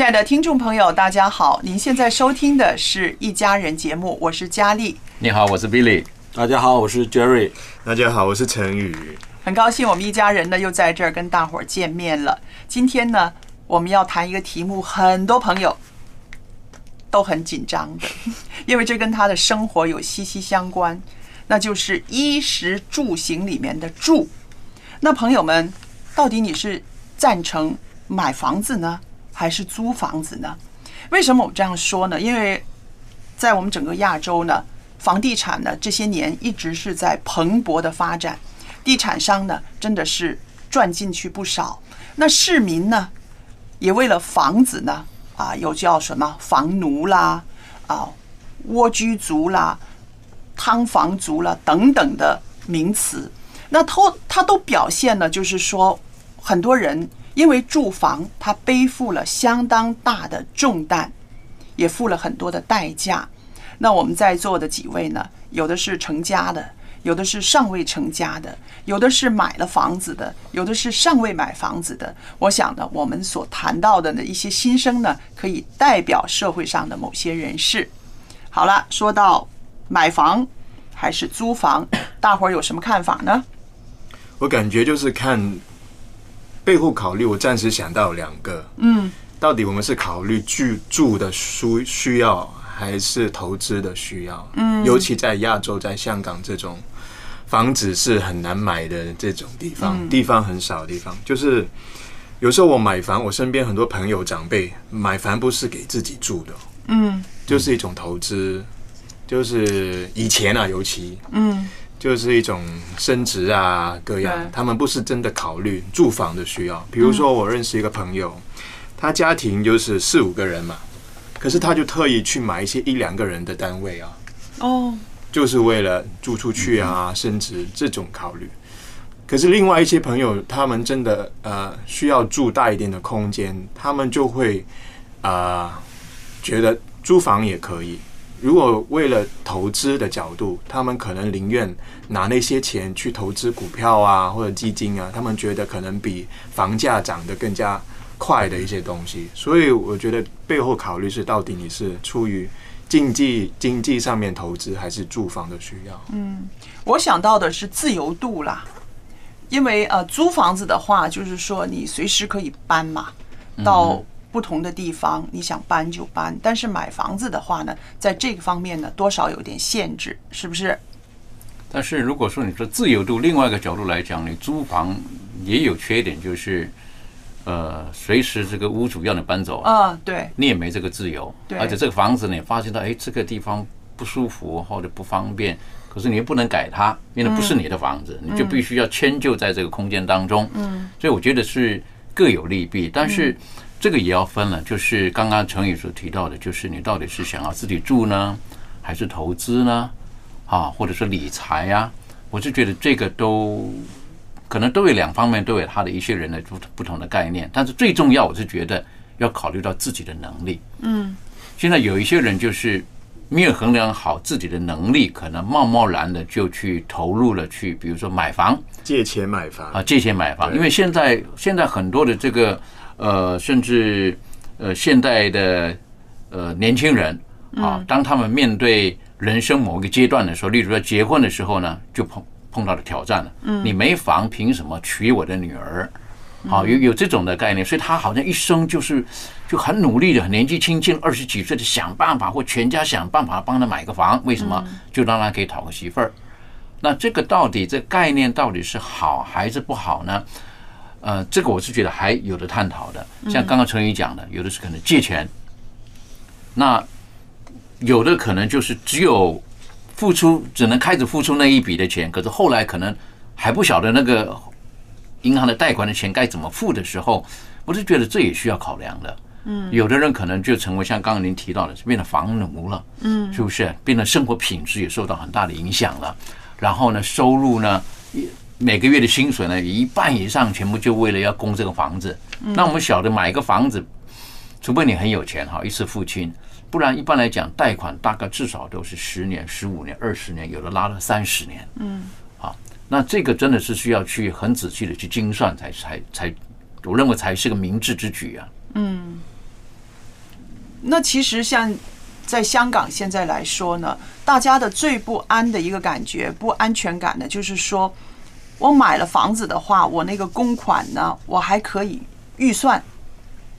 亲爱的听众朋友，大家好！您现在收听的是一家人节目，我是佳丽，你好，我是 Billy。大家好，我是 Jerry。大家好，我是陈宇。很高兴我们一家人呢又在这儿跟大伙儿见面了。今天呢，我们要谈一个题目，很多朋友都很紧张的，因为这跟他的生活有息息相关，那就是衣食住行里面的住。那朋友们，到底你是赞成买房子呢，还是租房子呢？为什么我这样说呢？因为在我们整个亚洲呢，房地产呢这些年一直是在蓬勃的发展，地产商呢真的是赚进去不少。那市民呢，也为了房子呢，啊，有叫什么房奴啦，啊，蜗居族啦，汤房族啦等等的名词。那都它都表现了，就是说很多人因为住房，他背负了相当大的重担，也付了很多的代价。那我们在座的几位呢，有的是成家的，有的是尚未成家的，有的是买了房子的，有的是尚未买房子的。我想呢，我们所谈到的呢一些心声呢，可以代表社会上的某些人士。好了，说到买房还是租房，大伙儿有什么看法呢？我感觉就是看背后考虑，我暂时想到两个，嗯，到底我们是考虑居住的需需要，还是投资的需要？嗯，尤其在亚洲，在香港这种房子是很难买的这种地方，地方很少的地方，就是有时候我买房，我身边很多朋友长辈买房不是给自己住的，嗯。就是一种投资，就是以前啊，尤其嗯就是一种升值啊，各样，他们不是真的考虑住房的需要。比如说，我认识一个朋友，他家庭就是四五个人嘛，可是他就特意去买一些一两个人的单位啊，哦，就是为了住出去啊、升值这种考虑。可是另外一些朋友，他们真的呃需要住大一点的空间，他们就会啊、呃觉得租房也可以。如果为了投资的角度，他们可能宁愿拿那些钱去投资股票啊或者基金啊，他们觉得可能比房价涨得更加快的一些东西。所以我觉得背后考虑是到底你是出于经济经济上面投资，还是住房的需要？嗯我想到的是自由度啦，因为呃，租房子的话，就是说你随时可以搬嘛，到不同的地方，你想搬就搬。但是买房子的话呢，在这个方面呢，多少有点限制，是不是？但是如果说你说自由度，另外一个角度来讲，你租房也有缺点，就是呃，随时这个屋主要你搬走啊，啊，对，你也没这个自由。对而且这个房子你发现到，哎，这个地方不舒服或者不方便，可是你又不能改它，因为不是你的房子，你就必须要迁就在这个空间当中。嗯，所以我觉得是各有利弊，但是这个也要分了，就是刚刚成宇所提到的，就是你到底是想要自己住呢，还是投资呢？啊，或者是理财呀、我是觉得这个都可能都有两方面都有他的一些人的不不同的概念，但是最重要，我是觉得要考虑到自己的能力。嗯，现在有一些人就是没有衡量好自己的能力，可能贸贸然的就去投入了去，比如说买房。借钱买房。啊，借钱买房，因为现在现在很多的这个呃，甚至呃现代的呃年轻人啊，当他们面对人生某一个阶段的时候，例如说结婚的时候呢，就碰碰到了挑战了。嗯，你没房，凭什么娶我的女儿？好，有有这种的概念，所以他好像一生就是就很努力的，年纪轻轻二十几岁的想办法，或全家想办法帮他买个房。为什么？就让他可以讨个媳妇儿。那这个到底这概念到底是好还是不好呢？呃，这个我是觉得还有的探讨的。像刚刚陈宇讲的，有的是可能借钱，那有的可能就是只有付出，只能开始付出那一笔的钱，可是后来可能还不晓得那个银行的贷款的钱该怎么付的时候，我是觉得这也需要考量的。嗯，有的人可能就成为像刚刚您提到的，是变得房奴了，嗯，是不是？变得生活品质也受到很大的影响了。然后呢，收入呢，一每个月的薪水呢，一半以上全部就为了要供这个房子。那我们晓得买一个房子，除非你很有钱哈，一次付清，不然一般来讲，贷款大概至少都是十年、十五年、二十年，有的拉了三十年。嗯，好，那这个真的是需要去很仔细的去精算才才才，我认为才是个明智之举啊。嗯那其实像在香港现在来说呢，大家的最不安的一个感觉、不安全感呢，就是说我买了房子的话，我那个公款呢，我还可以预算。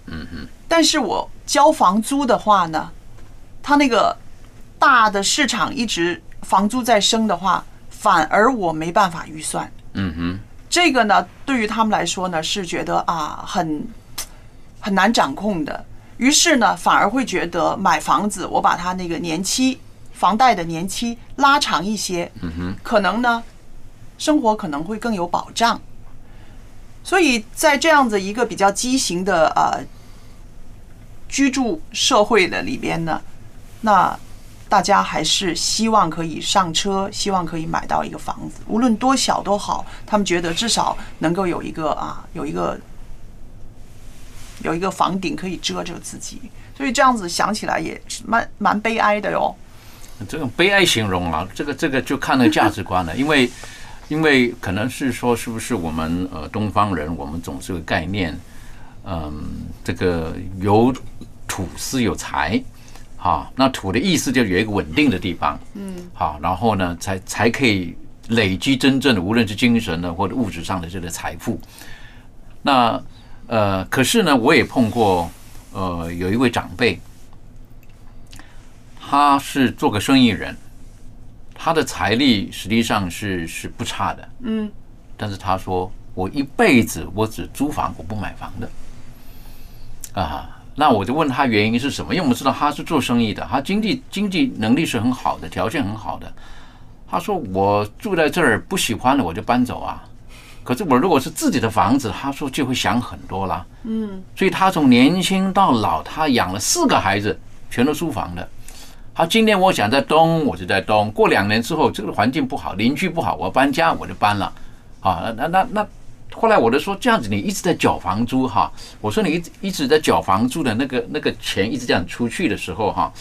嗯哼。但是我交房租的话呢，它那个大的市场一直房租在升的话，反而我没办法预算。嗯哼，这个呢，对于他们来说呢，是觉得啊，很很难掌控的。于是呢，反而会觉得买房子，我把它那个年期房贷的年期拉长一些，嗯哼，可能呢，生活可能会更有保障。所以在这样子一个比较畸形的呃居住社会的里边呢，那大家还是希望可以上车，希望可以买到一个房子，无论多小都好，他们觉得至少能够有一个啊，有一个有一个房顶可以遮着自己，所以这样子想起来也是蛮蛮悲哀的哟。这种悲哀形容啊，这个这个就看那个价值观了，因为因为可能是说，是不是我们呃东方人，我们总是有个概念，嗯，这个有土是有财，好，那土的意思就有一个稳定的地方，嗯，好，然后呢，才才可以累积真正的无论是精神的或者物质上的这个财富。那呃，可是呢，我也碰过呃有一位长辈。他是做个生意人，他的财力实际上是是不差的，嗯，但是他说我一辈子我只租房，我不买房的，啊，那我就问他原因是什么？因为我们知道他是做生意的，他经济经济能力是很好的，条件很好的。他说我住在这儿不喜欢了，我就搬走啊。可是我如果是自己的房子，他说就会想很多啦，嗯，所以他从年轻到老，他养了四个孩子，全都租房的。好，今天我想在东，我就在东。过两年之后，这个环境不好，邻居不好，我搬家我就搬了。啊，那那那，后来我就说这样子，你一直在缴房租哈。我说你一直一直在缴房租的那个那个钱一直这样出去的时候哈，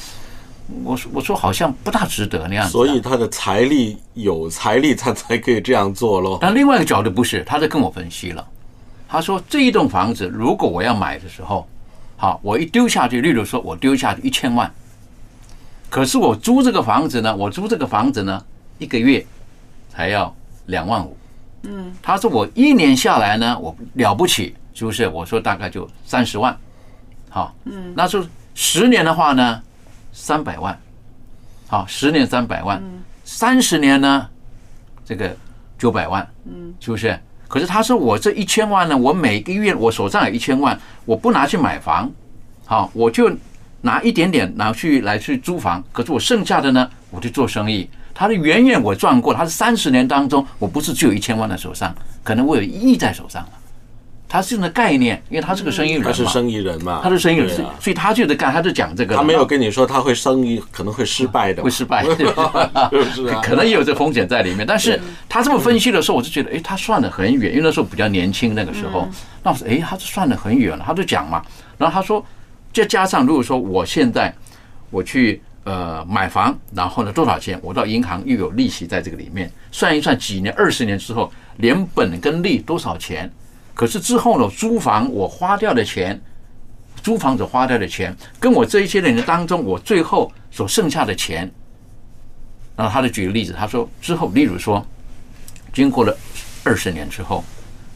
我说我说好像不大值得那样子。所以他的财力有财力，他才可以这样做喽。但另外一个角度不是，他在跟我分析了。他说这一栋房子如果我要买的时候，好，我一丢下去，例如说我丢下去一千万。可是我租这个房子呢，我租这个房子呢，一个月才要两万五。嗯，他说我一年下来呢，我了不起，是不是？我说大概就三十万。好，嗯，那说十年的话呢，三百万。好，十年三百万，嗯三十年呢，这个九百万。嗯，是不是？可是他说我这一千万呢，我每个月我手上有一千万，我不拿去买房，好，我就。拿一点点拿去来去租房，可是我剩下的呢，我去做生意。他的远远我赚过，他是三十年当中，我不是只有一千万在手上，可能我有一亿在手上了。他是用的概念，因为他是个生意人他是生意人嘛，他是生意人，啊所以他就在干，他就讲这个。他没有跟你说他会生意可能会失败的，会失败，是 不是啊？可能也有这风险在里面。但是他这么分析的时候，我就觉得，哎，他算的很远，因为那时候比较年轻，那个时候，那我说，哎，他是算的很远了。他就讲嘛，然后他说，再加上如果说我现在我去呃买房，然后呢多少钱，我到银行又有利息在这个里面，算一算几年、二十年之后，连本跟利多少钱？可是之后呢，租房我花掉的钱，租房子花掉的钱，跟我这一些人当中，我最后所剩下的钱，然后他就举个例子，他说之后，例如说，经过了二十年之后，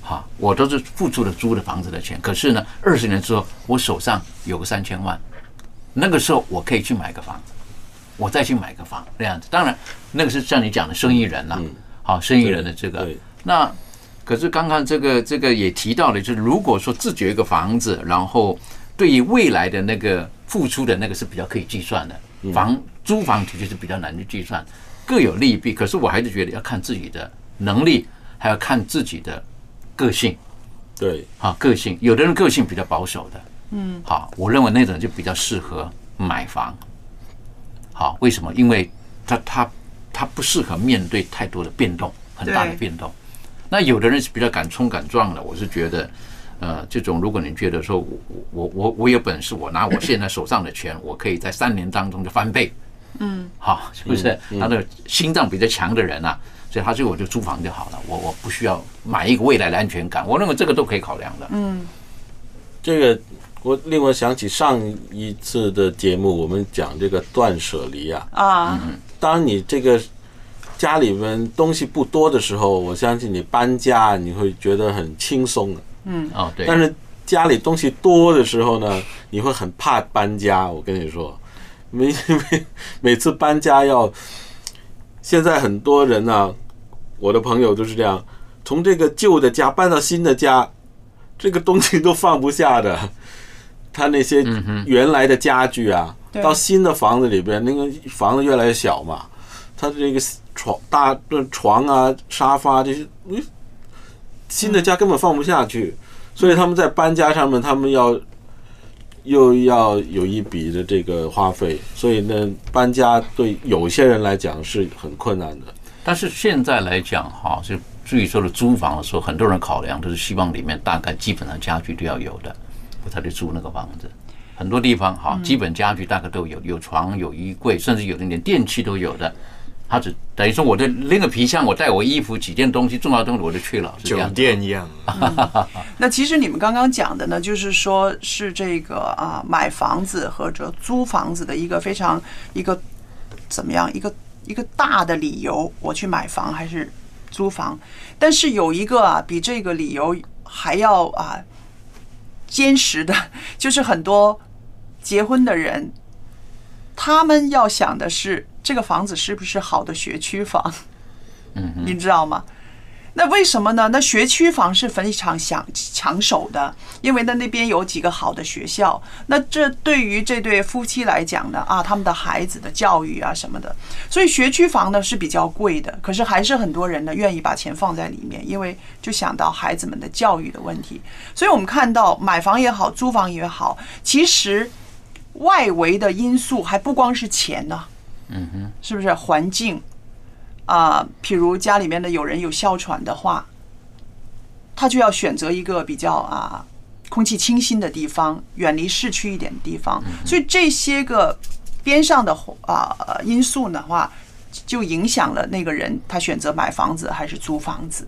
哈，我都是付出了租的房子的钱，可是呢，二十年之后，我手上有个三千万，那个时候我可以去买个房子，我再去买个房这样子。当然，那个是像你讲的生意人啦，好，生意人的这个那。可是刚刚这个这个也提到了，就是如果说自己有一个房子，然后对于未来的那个付出的那个是比较可以计算的，房租房的确是比较难去计算，各有利弊。可是我还是觉得要看自己的能力，还要看自己的个性。对，好，个性，有的人个性比较保守的，嗯，好，我认为那种就比较适合买房。好，为什么？因为他他他不适合面对太多的变动，很大的变动。那有的人是比较敢冲敢撞的，我是觉得，呃，这种如果你觉得说我我我我有本事，我拿我现在手上的钱，我可以在三年当中就翻倍，嗯，好，是不是？他的心脏比较强的人啊，所以他就我就租房就好了，我我不需要买一个未来的安全感，我认为这个都可以考量的。嗯，这个我令我想起上一次的节目，我们讲这个断舍离啊，啊，当你这个。家里面东西不多的时候，我相信你搬家你会觉得很轻松的。嗯，哦，对。但是家里东西多的时候呢，你会很怕搬家。我跟你说，每每每次搬家要，现在很多人呢，我的朋友都是这样，从这个旧的家搬到新的家，这个东西都放不下的。他那些原来的家具啊，到新的房子里边，那个房子越来越小嘛，他这个。床大床啊，沙发这些，新的家根本放不下去，所以他们在搬家上面，他们要又要有一笔的这个花费，所以呢，搬家对有些人来讲是很困难的。但是现在来讲，哈，就至于说的租房的时候，很多人考量都是希望里面大概基本上家具都要有的，我才去租那个房子。很多地方哈，基本家具大概都有，有床、有衣柜，甚至有的连电器都有的。他只等于说，我的拎个皮箱，我带我衣服几件东西，重要东西我就去了，酒店一样。那其实你们刚刚讲的呢，就是说是这个啊，买房子或者租房子的一个非常一个怎么样一个一个大的理由，我去买房还是租房？但是有一个啊，比这个理由还要啊坚实的，就是很多结婚的人，他们要想的是。这个房子是不是好的学区房？嗯，你知道吗？那为什么呢？那学区房是非常抢抢手的，因为呢那边有几个好的学校。那这对于这对夫妻来讲呢，啊，他们的孩子的教育啊什么的，所以学区房呢是比较贵的。可是还是很多人呢愿意把钱放在里面，因为就想到孩子们的教育的问题。所以我们看到买房也好，租房也好，其实外围的因素还不光是钱呢。嗯哼，是不是环境啊？譬如家里面的有人有哮喘的话，他就要选择一个比较啊空气清新的地方，远离市区一点的地方。所以这些个边上的啊因素的话，就影响了那个人他选择买房子还是租房子。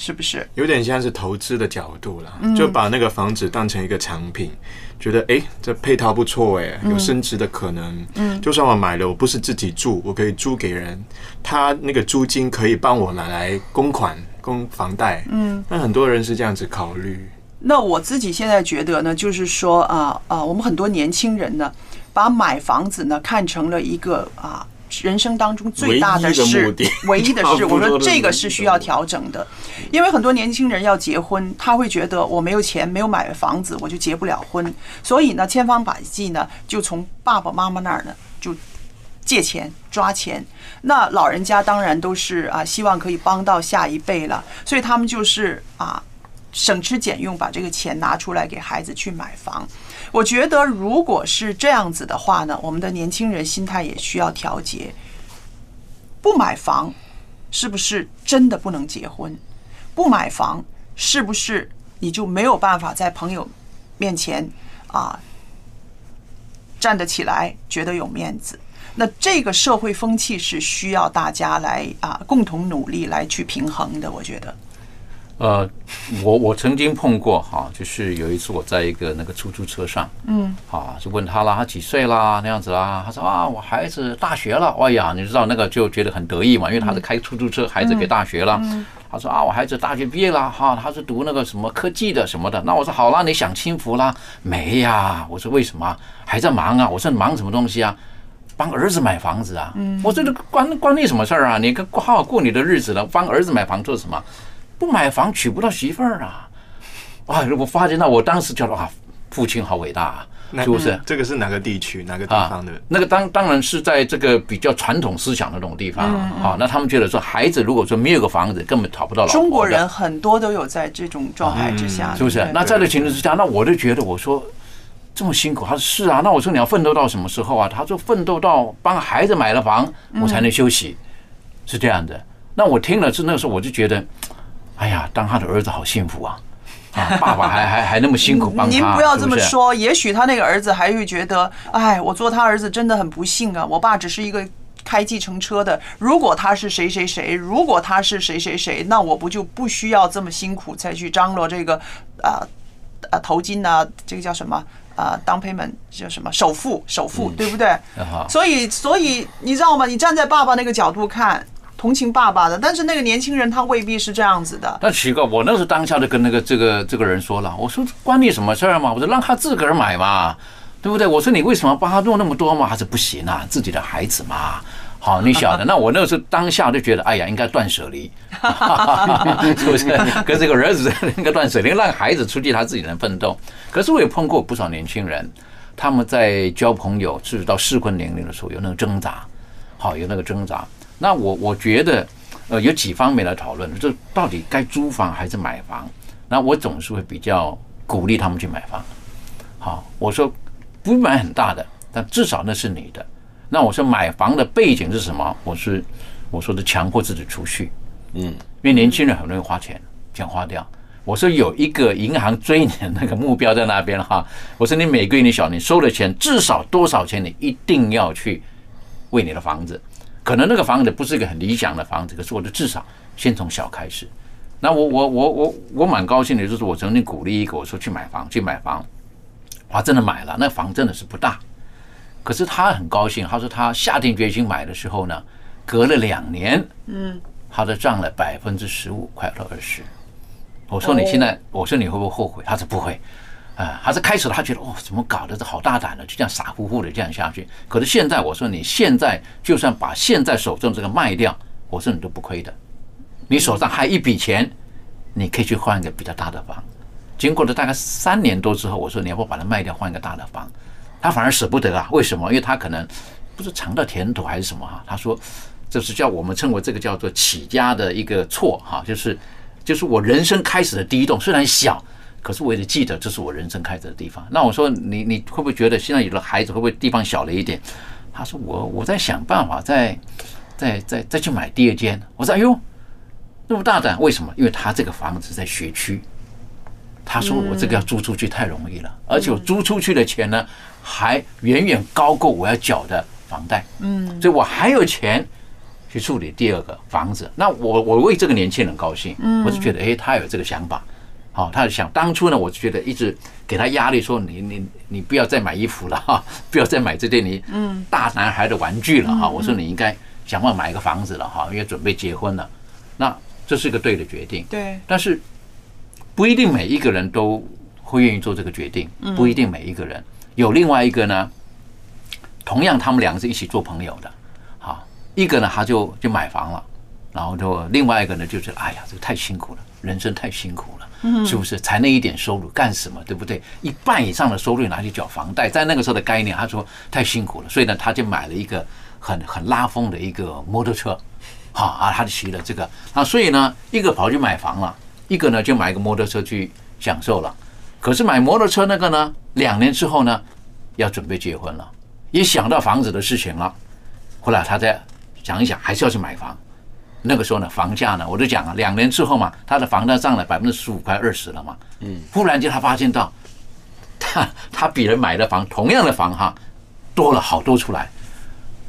是不是有点像是投资的角度了？就把那个房子当成一个产品，觉得哎，这配套不错哎，有升值的可能。嗯，就算我买了，我不是自己住，我可以租给人，他那个租金可以帮我拿来供款、供房贷。嗯，那很多人是这样子考虑。那我自己现在觉得呢，就是说啊啊，我们很多年轻人呢，把买房子呢看成了一个啊。人生当中最大的事，唯一的事，我说这个是需要调整的，因为很多年轻人要结婚，他会觉得我没有钱，没有买房子，我就结不了婚，所以呢，千方百计呢，就从爸爸妈妈那儿呢就借钱抓钱。那老人家当然都是啊，希望可以帮到下一辈了，所以他们就是啊，省吃俭用把这个钱拿出来给孩子去买房。我觉得，如果是这样子的话呢，我们的年轻人心态也需要调节。不买房，是不是真的不能结婚？不买房，是不是你就没有办法在朋友面前啊站得起来，觉得有面子。那这个社会风气是需要大家来啊共同努力来去平衡的，我觉得。呃，我我曾经碰过哈，就是有一次我在一个那个出租车上，嗯，啊，就问他啦，他几岁啦那样子啦，他说啊，我孩子大学了，哎呀，你知道那个就觉得很得意嘛，因为他是开出租车，孩子给大学了，他说啊，我孩子大学毕业了哈，他是读那个什么科技的什么的，那我说好啦，你享清福啦？没呀，我说为什么还在忙啊？我说忙什么东西啊？帮儿子买房子啊？我说这关关你什么事儿啊？你跟好好过你的日子了，帮儿子买房做什么？不买房娶不到媳妇儿啊！啊，我发现到我当时觉得啊，父亲好伟大啊，是不是？这个是哪个地区哪个地啊方的？，那个当当然是在这个比较传统思想的那种地方啊。那他们觉得说，孩子如果说没有个房子，根本讨不到老婆。中国人很多都有在这种状态之下，是不是？那在这情况之下，那我就觉得，我说这么辛苦，他说是啊。那我说你要奋斗到什么时候啊？他说奋斗到帮孩子买了房，我才能休息，是这样的。那我听了是那个时候，我就觉得，哎呀，当他的儿子好幸福啊！啊，爸爸还还还那么辛苦帮他，您不要这么说，也许他那个儿子还会觉得，哎，我做他儿子真的很不幸啊，我爸只是一个。开计程车的，如果他是谁谁谁，如果他是谁谁谁，那我不就不需要这么辛苦才去张罗这个啊啊头巾呐、这个叫什么啊当 payment 叫什么首付首付，对不对？啊所以所以你知道吗？你站在爸爸那个角度看，同情爸爸的，但是那个年轻人他未必是这样子的。那奇怪，我那时候当下就跟那个这个这个人说了，我说关你什么事儿嘛？我说让他自个儿买嘛，对不对？我说你为什么帮他弄那么多嘛？还是不行啊，自己的孩子嘛。好，你晓得，那我那时候当下就觉得，哎呀，应该断舍离，是不是？跟这个儿子应该断舍离，让孩子出去他自己能奋斗。可是我也碰过不少年轻人，他们在交朋友，甚至到适婚年龄的时候有那个挣扎，好，有那个挣扎。那我我觉得，呃，有几方面来讨论，这到底该租房还是买房？那我总是会比较鼓励他们去买房。好，我说不买很大的，但至少那是你的。那我说买房的背景是什么？我是我说的强迫自己储蓄，嗯，因为年轻人很容易花钱，钱花掉。我说有一个银行追你的那个目标在那边哈。我说你每个月你晓得你收的钱至少多少钱，你一定要去为你的房子。可能那个房子不是一个很理想的房子，可是我就至少先从小开始。那我我我我我蛮高兴的，就是我曾经鼓励一个我说去买房去买房，哇，真的买了，那房真的是不大。可是他很高兴，他说他下定决心买的时候呢，隔了两年，嗯，他的涨了百分之十五，快到二十。我说你现在，我说你会不会后悔？他说不会，啊，还是开始他觉得哦，怎么搞的，这好大胆的，就这样傻乎乎的这样下去。可是现在我说你现在就算把现在手中这个卖掉，我说你都不亏的，你手上还有一笔钱，你可以去换一个比较大的房。经过了大概三年多之后，我说你要不把它卖掉，换一个大的房。他反而舍不得啊？为什么？因为他可能不是尝到甜头还是什么哈、他说这是叫我们称为这个叫做起家的一个错哈、就是就是我人生开始的第一栋，虽然小，可是我也记得这是我人生开始的地方。那我说你你会不会觉得现在有了孩子会不会地方小了一点？他说我我在想办法再再再再去买第二间。我说哎呦那么大胆，为什么？因为他这个房子在学区。他说：“我这个要租出去太容易了，而且我租出去的钱呢，还远远高过我要缴的房贷。嗯，所以我还有钱去处理第二个房子。那我我为这个年轻人高兴，我就觉得，哎，他有这个想法。好，他想当初呢，我就觉得一直给他压力，说你你你不要再买衣服了哈，不要再买这些你大男孩的玩具了哈。我说你应该想办法买一个房子了哈，因为准备结婚了。那这是个对的决定。对，但是不一定每一个人都会愿意做这个决定，不一定每一个人。有另外一个呢，同样他们两个是一起做朋友的，好，一个呢他就就买房了，然后就另外一个呢就是哎呀这个太辛苦了，人生太辛苦了，是不是？才那一点收入干什么，对不对？一半以上的收入拿去缴房贷，在那个时候的概念，他说太辛苦了，所以呢他就买了一个很很拉风的一个摩托车。好啊，他就骑了这个啊，所以呢，一个跑去买房了，一个呢就买一个摩托车去享受了。可是买摩托车那个呢，两年之后呢，要准备结婚了，也想到房子的事情了。后来他再想一想，还是要去买房。那个时候呢，房价呢，我就讲了，两年之后嘛，他的房价涨了百分之十五快二十了嘛。嗯。忽然间他发现到，他 他比人买的房同样的房哈，多了好多出来，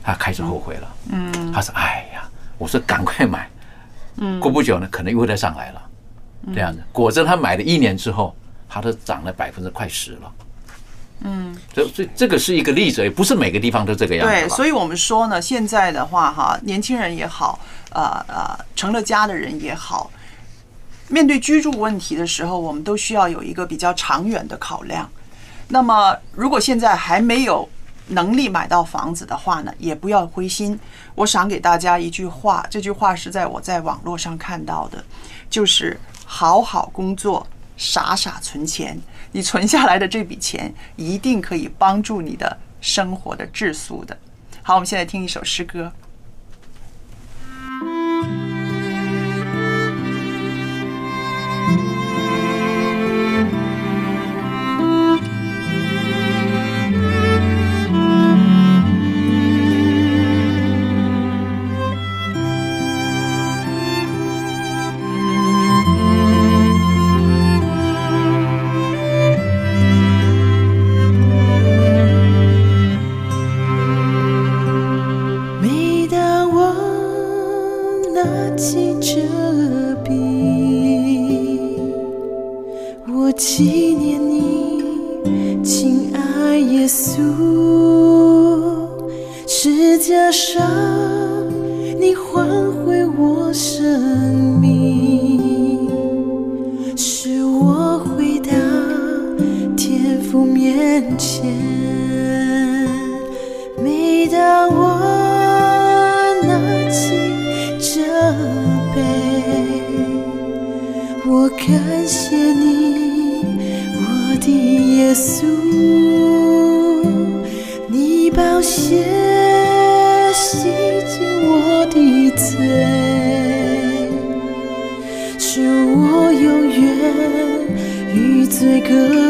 他开始后悔了。嗯他说：“哎呀，我说赶快买。”嗯过不久呢，可能又会再上来了。这样子，果真他买了一年之后，它都涨了百分之快十了。嗯，这这这个是一个例子，也不是每个地方都这个样子。对，所以我们说呢，现在的话哈，年轻人也好，呃呃，成了家的人也好，面对居住问题的时候，我们都需要有一个比较长远的考量。那么，如果现在还没有能力买到房子的话呢，也不要灰心。我想给大家一句话，这句话是在我在网络上看到的，就是好好工作，傻傻存钱。你存下来的这笔钱，一定可以帮助你的生活的质素的。好，我们现在听一首诗歌。最可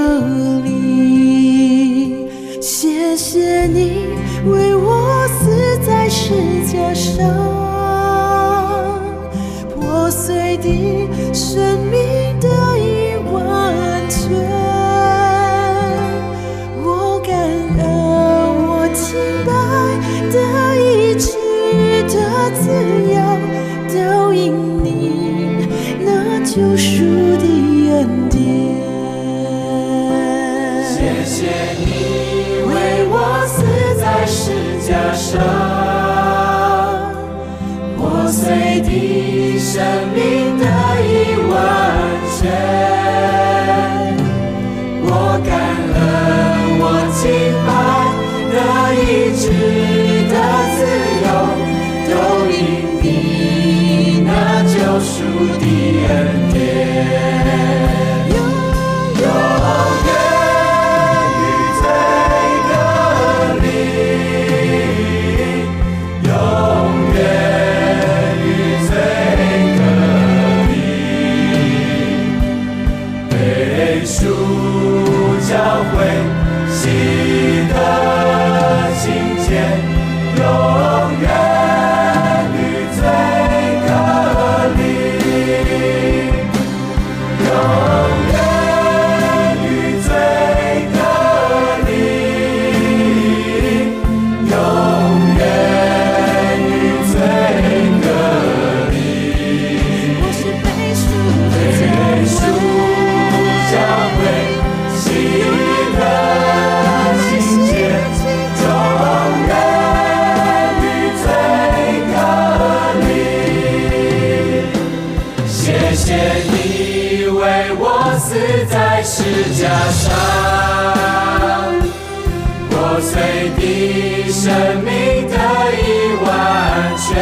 全。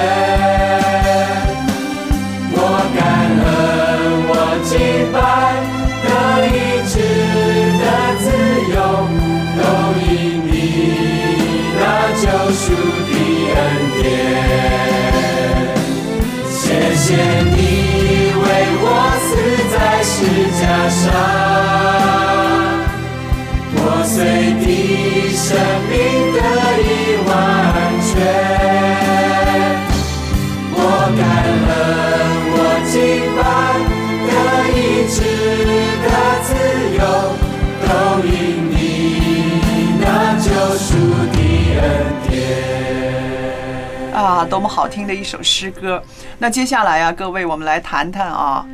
我感恩，我敬拜的医治的自由，都因你那救赎的恩典。谢谢你为我死在十架上，破碎的生啊，多么好听的一首诗歌！那接下来啊，各位，我们来谈谈啊，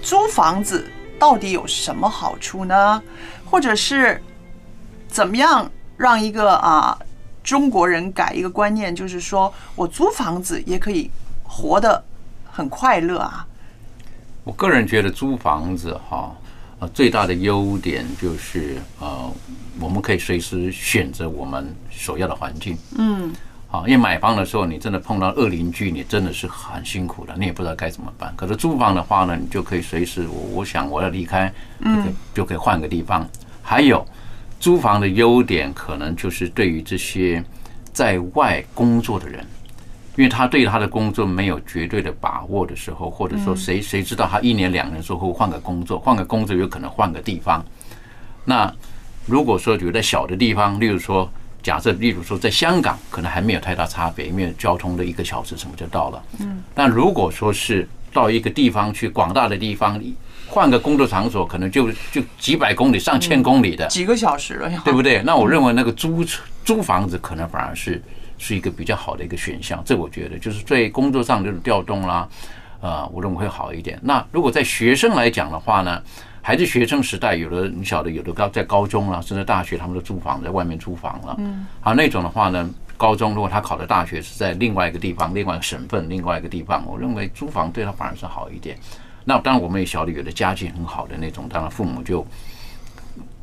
租房子到底有什么好处呢？或者是怎么样让一个啊中国人改一个观念，就是说我租房子也可以活得很快乐啊？我个人觉得租房子哈，呃，最大的优点就是呃，我们可以随时选择我们所要的环境。嗯，啊，因为买房的时候，你真的碰到恶邻居，你真的是很辛苦的，你也不知道该怎么办。可是租房的话呢，你就可以随时，我我想我要离开，就可以就可以换个地方。还有租房的优点，可能就是对于这些在外工作的人，因为他对他的工作没有绝对的把握的时候，或者说谁谁知道他一年两年之后换个工作，换个工作有可能换个地方。那如果说有在小的地方，例如说。假设，例如说，在香港可能还没有太大差别，因为交通的一个小时什么就到了。嗯。但如果说是到一个地方去，广大的地方，换个工作场所，可能就就几百公里、上千公里的，几个小时了，对不对？那我认为那个租租房子可能反而是是一个比较好的一个选项。这我觉得就是对工作上这种调动啦，呃，我认为会好一点。那如果在学生来讲的话呢？还是学生时代，有的你晓得，有的高在高中了，甚至大学，他们都租房在外面租房了。嗯，好那种的话呢，高中如果他考的大学是在另外一个地方、另外一个省份、另外一个地方，我认为租房对他反而是好一点。那当然，我们也晓得，有的家境很好的那种，当然父母就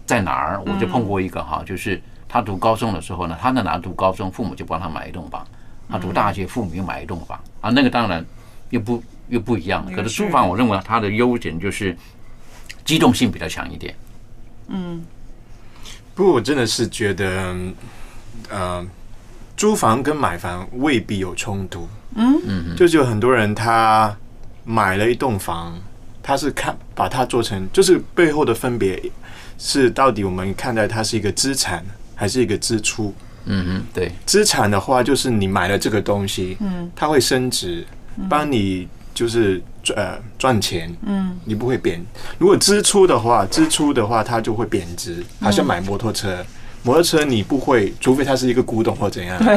在哪儿，我就碰过一个哈，就是他读高中的时候呢，他在哪读高中，父母就帮他买一栋房；他读大学，父母又买一栋房啊，那个当然又不又不一样。可是租房，我认为它的优点就是。机动性比较强一点。嗯，不过我真的是觉得，呃，租房跟买房未必有冲突。嗯嗯，就是有很多人他买了一栋房，他是看把它做成，就是背后的分别是到底我们看待它是一个资产还是一个支出。嗯嗯，对，资产的话就是你买了这个东西，嗯，它会升值，帮你就是呃赚钱，嗯，你不会贬。如果支出的话，支出的话它就会贬值，好像买摩托车，摩托车你不会，除非它是一个古董或怎样。对。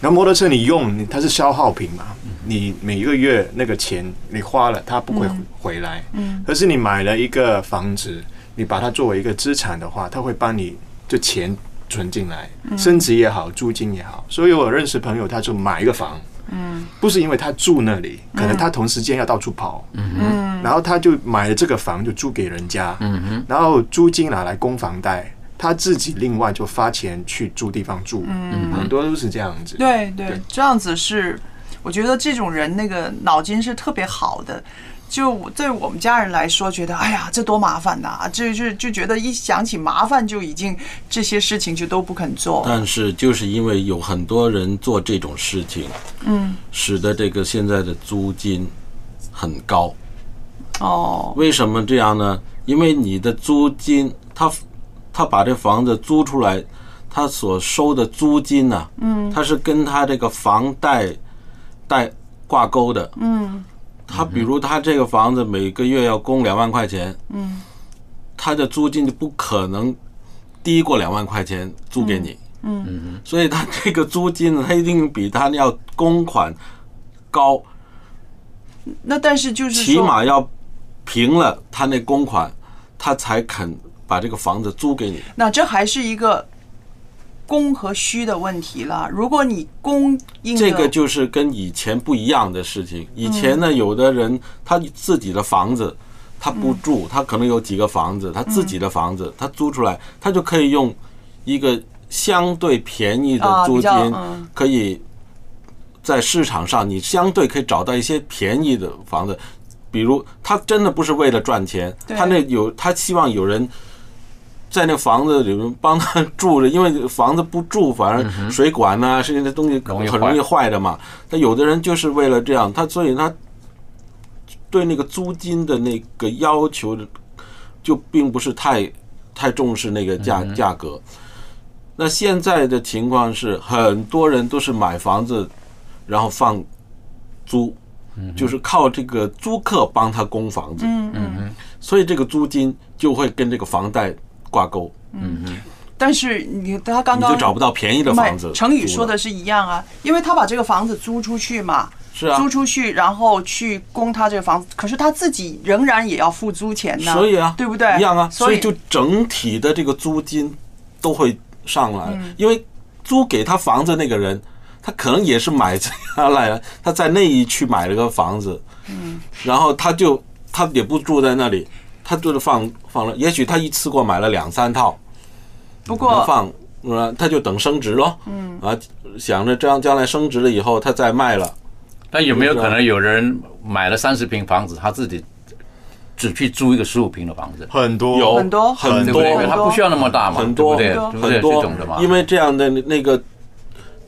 然后摩托车你用，它是消耗品嘛，你每个月那个钱你花了，它不会回来。嗯。可是你买了一个房子，你把它作为一个资产的话，它会帮你就钱存进来，升值也好，租金也好。所以我认识朋友，他就买一个房。嗯，不是因为他住那里，可能他同时间要到处跑，嗯，然后他就买了这个房，就租给人家，嗯哼，然后租金拿来供房贷，他自己另外就发钱去住地方住，嗯，很多都是这样子，对对，这样子是，我觉得这种人那个脑筋是特别好的。就对我们家人来说，觉得哎呀，这多麻烦呐！这就就觉得一想起麻烦，就已经这些事情就都不肯做。但是就是因为有很多人做这种事情，嗯，使得这个现在的租金很高。哦，为什么这样呢？因为你的租金，他他把这房子租出来，他所收的租金呢，嗯，他是跟他这个房贷贷挂钩的，嗯。他比如他这个房子每个月要供两万块钱，嗯，他的租金就不可能低过两万块钱租给你，嗯嗯，所以他这个租金呢，他一定比他要公款高。那但是就是起码要平了他那公款，他才肯把这个房子租给你。那这还是一个。供和需的问题了。如果你供应这个就是跟以前不一样的事情。以前呢，有的人他自己的房子他不住，他可能有几个房子，他自己的房子他租出来，他就可以用一个相对便宜的租金，可以在市场上你相对可以找到一些便宜的房子。比如他真的不是为了赚钱，他那有他希望有人。在那房子里面帮他 住着，因为房子不住，反正水管呐，甚至那东西很容易坏的嘛。他有的人就是为了这样，他所以他对那个租金的那个要求就并不是太太重视那个价价格。那现在的情况是，很多人都是买房子，然后放租，就是靠这个租客帮他供房子。嗯嗯，所以这个租金就会跟这个房贷。挂钩，嗯嗯，但是你他刚你刚就找不到便宜的房子成语说的是一样啊，因为他把这个房子租出去嘛，是啊。租出去，然后去供他这个房子，可是他自己仍然也要付租钱呢，所以啊，对不对？一样啊，所所以就整体的这个租金都会上来，嗯。因为租给他房子那个人，他可能也是买下来了，他在那一区买了个房子，嗯，然后他就他也不住在那里，他就是放放了，也许他一次过买了两三套，不过放。呃，他就等升值咯，嗯。啊，想着这样将来升值了以后，他再卖了，但有没有可能有人买了三十平房子，他自己只去租一个十五平的房子？很多。有很多。很多。他不需要那么大嘛，很多。对很多。这种的嘛，因为这样的那个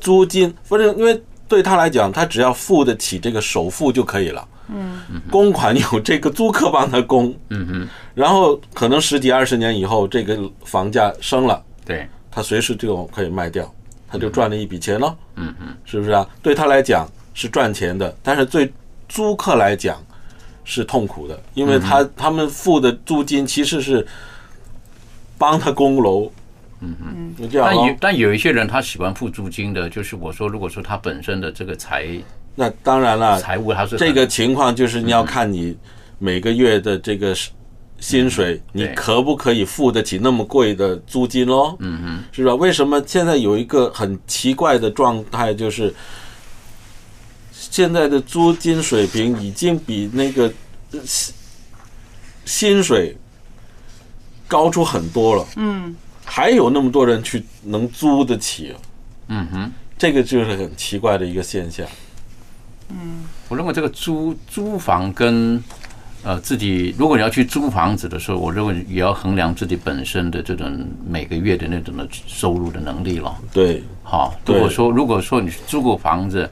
租金，不是因为对他来讲，他只要付得起这个首付就可以了。嗯，公款有这个租客帮他供，嗯哼，然后可能十几二十年以后，这个房价升了，对，他随时就可以卖掉，他就赚了一笔钱了。嗯哼，是不是啊？对他来讲是赚钱的，但是对租客来讲是痛苦的，因为他、他们付的租金其实是帮他供楼。嗯哼，但有但有一些人他喜欢付租金的，就是我说，如果说他本身的这个财那当然了，财务还是这个情况就是你要看你每个月的这个薪水，你可不可以付得起那么贵的租金喽？嗯哼，是吧？为什么现在有一个很奇怪的状态，就是现在的租金水平已经比那个薪水高出很多了，嗯，还有那么多人去能租得起，嗯哼，这个就是很奇怪的一个现象。嗯，我认为这个租租房跟呃自己，如果你要去租房子的时候，我认为也要衡量自己本身的这种每个月的那种的收入的能力了。对，好，如果说如果说你租过房子，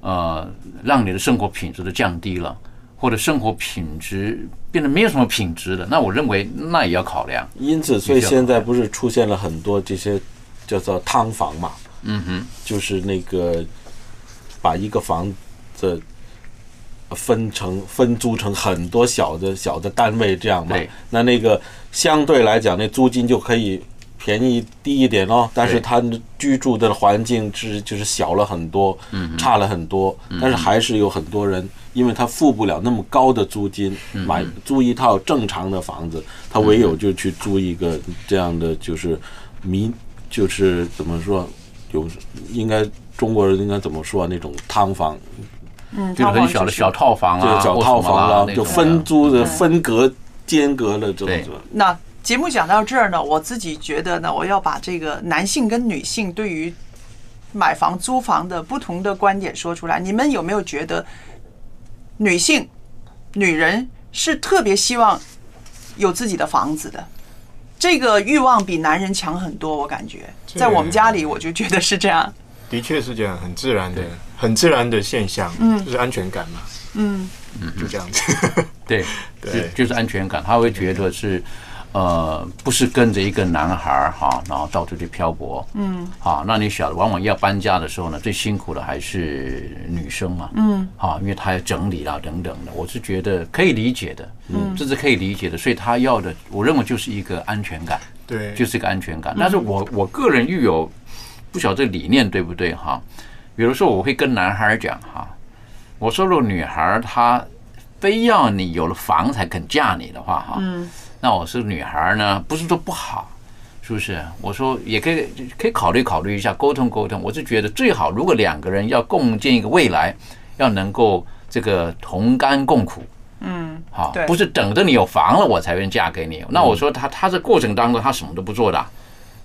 呃，让你的生活品质都降低了，或者生活品质变得没有什么品质了，那我认为那也要考量。因此，所以现在不是出现了很多这些叫做汤房嘛？嗯哼，就是那个把一个房子分成分租成很多小的小的单位，这样嘛？那那个相对来讲，那租金就可以便宜低一点咯。但是对他的居住的环境是就是小了很多，差了很多。但是还是有很多人，因为他付不了那么高的租金，嗯买租一套正常的房子，他唯有就去租一个这样的，就是民，就是怎么说，有应该中国人应该怎么说啊？那种汤房，嗯，就是很小的小套房啊，小套房啦啦，，就分租的分隔间隔的这种。那节目讲到这儿呢，我自己觉得呢，我要把这个男性跟女性对于买房、租房的不同的观点说出来。你们有没有觉得女性、女人是特别希望有自己的房子的？这个欲望比男人强很多，我感觉，在我们家里我就觉得是这样。的确是这样，很自然的，很自然的现象，嗯。就是安全感嘛，嗯。就这样子。对，对。就就是安全感，他会觉得是，呃，不是跟着一个男孩儿哈，然后到处去漂泊，嗯。好，那你晓得，往往要搬家的时候呢，最辛苦的还是女生嘛，嗯。好，因为她要整理啦等等的，我是觉得可以理解的，嗯。这是可以理解的，所以她要的，我认为就是一个安全感，对，就是一个安全感。但是我我个人又有不晓得这个理念对不对哈？比如说我会跟男孩讲哈，我说如果女孩她非要你有了房才肯嫁你的话哈，嗯那我是女孩呢，不是说不好，是不是？我说也可以可以考虑考虑一下，沟通沟通。我是觉得最好，如果两个人要共建一个未来，要能够这个同甘共苦。嗯，好，不是等着你有房了我才愿嫁给你。那我说他他这过程当中他什么都不做的啊、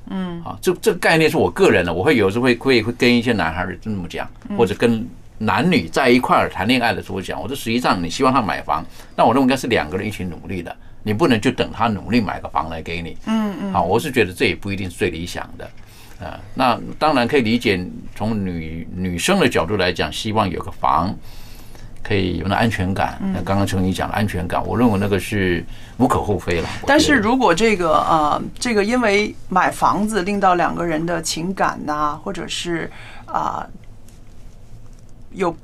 嗯啊，这这个概念是我个人的，我会有时候会会会跟一些男孩子这么讲，嗯或者跟男女在一块儿谈恋爱的时候讲，我说实际上你希望他买房，那我认为应该是两个人一起努力的，你不能就等他努力买个房来给你。嗯嗯，啊，我是觉得这也不一定是最理想的。啊，那当然可以理解，从女女生的角度来讲，希望有个房，可以有那安全感。那刚刚陈你讲的安全感，我认为那个是无可厚非了。但是如果这个呃，这个因为买房子令到两个人的情感呐、或者是啊、有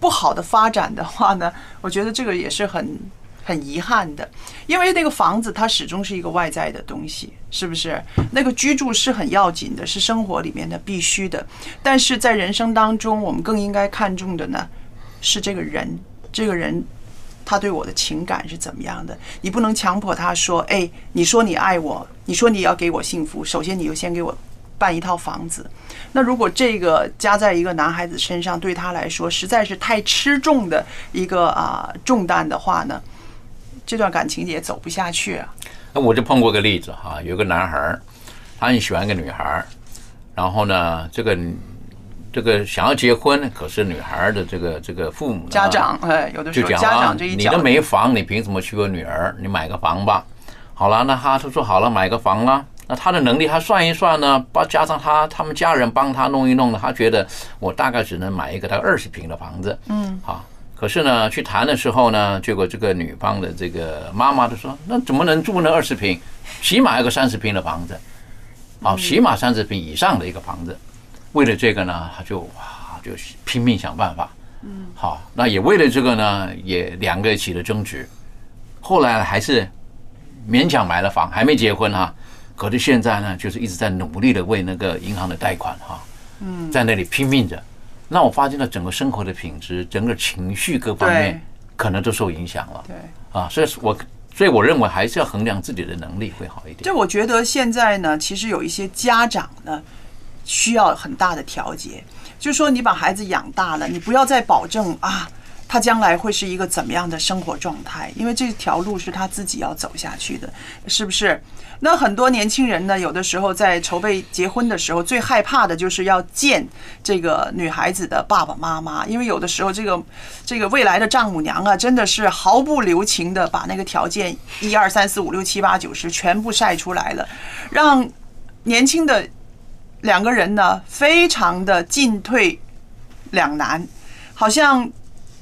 不好的发展的话呢，我觉得这个也是很很遗憾的，因为那个房子它始终是一个外在的东西，是不是？那个居住是很要紧的，是生活里面的必须的。但是在人生当中，我们更应该看重的呢，是这个人，这个人他对我的情感是怎么样的？你不能强迫他说，哎，你说你爱我，你说你要给我幸福，首先你就先给我办一套房子。那如果这个加在一个男孩子身上，对他来说实在是太吃重的一个啊重担的话呢，这段感情也走不下去啊。那我就碰过个例子哈，有个男孩，他很喜欢一个女孩，然后呢，这个这个想要结婚，可是女孩的这个这个父母呢家长哎，有的时候就讲啊，家长这一你都，没房，你凭什么娶我女儿？你买个房吧。好了，那他他说好了，买个房了。那他的能力，他算一算呢，把加上他他们家人帮他弄一弄呢，他觉得我大概只能买一个大概二十平的房子。嗯，好。可是呢，去谈的时候呢，结果这个女方的这个妈妈就说：“那怎么能住那二十平？起码要个三十平的房子，好，起码三十平以上的一个房子。”为了这个呢，他就哇，就拼命想办法。嗯，好，那也为了这个呢，也两个起了争执。后来还是勉强买了房，还没结婚哈。可是现在呢，就是一直在努力的为那个银行的贷款哈，嗯在那里拼命着。那我发现了整个生活的品质，整个情绪各方面可能都受影响了对。啊。所以我所以我认为还是要衡量自己的能力会好一点。就我觉得现在呢，其实有一些家长呢，需要很大的调节。就是说你把孩子养大了，你不要再保证啊，他将来会是一个怎么样的生活状态，因为这条路是他自己要走下去的，是不是？那很多年轻人呢，有的时候在筹备结婚的时候，最害怕的就是要见这个女孩子的爸爸妈妈，因为有的时候这个这个未来的丈母娘啊，真的是毫不留情的把那个条件一二三四五六七八九十全部晒出来了，让年轻的两个人呢，非常的进退两难，好像